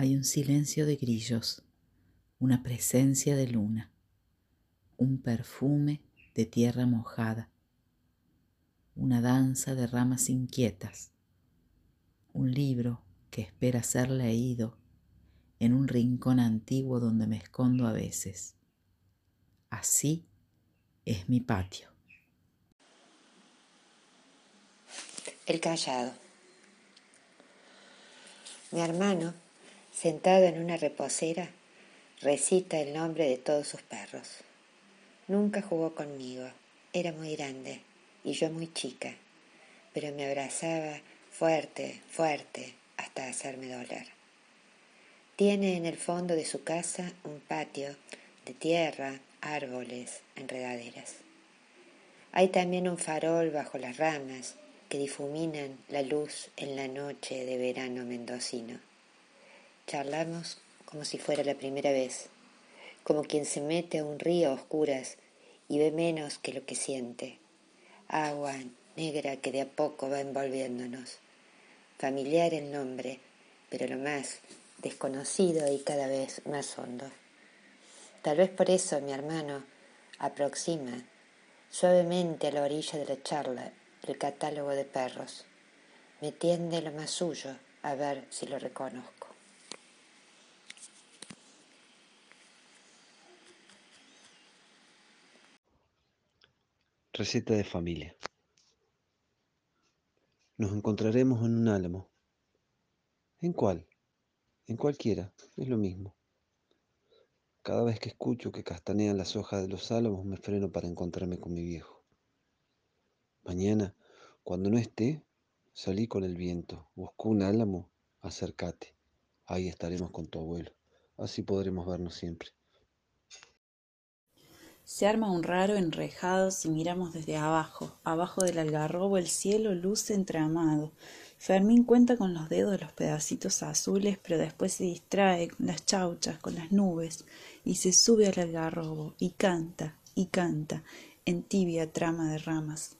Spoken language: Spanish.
Hay un silencio de grillos, una presencia de luna, un perfume de tierra mojada, una danza de ramas inquietas, un libro que espera ser leído en un rincón antiguo donde me escondo a veces. Así es mi patio. El callado. Mi hermano, sentado en una reposera, recita el nombre de todos sus perros. Nunca jugó conmigo, era muy grande y yo muy chica, pero me abrazaba fuerte, fuerte, hasta hacerme doler. Tiene en el fondo de su casa un patio de tierra, árboles, enredaderas. Hay también un farol bajo las ramas que difuminan la luz en la noche de verano mendocino. Charlamos como si fuera la primera vez, como quien se mete a un río a oscuras y ve menos que lo que siente. Agua negra que de a poco va envolviéndonos. Familiar el nombre, pero lo más desconocido y cada vez más hondo. Tal vez por eso mi hermano aproxima suavemente a la orilla de la charla el catálogo de perros. Me tiende lo más suyo a ver si lo reconozco. Receta de familia. Nos encontraremos en un álamo. ¿En cuál? En cualquiera, es lo mismo. Cada vez que escucho que castanean las hojas de los álamos me freno para encontrarme con mi viejo. Mañana, cuando no esté, salí con el viento, buscó un álamo, acércate. Ahí estaremos con tu abuelo. Así podremos vernos siempre. Se arma un raro enrejado si miramos desde abajo. Abajo del algarrobo el cielo luce entramado. Fermín cuenta con los dedos los pedacitos azules, pero después se distrae con las chauchas, con las nubes, y se sube al algarrobo, y canta, y canta, en tibia trama de ramas.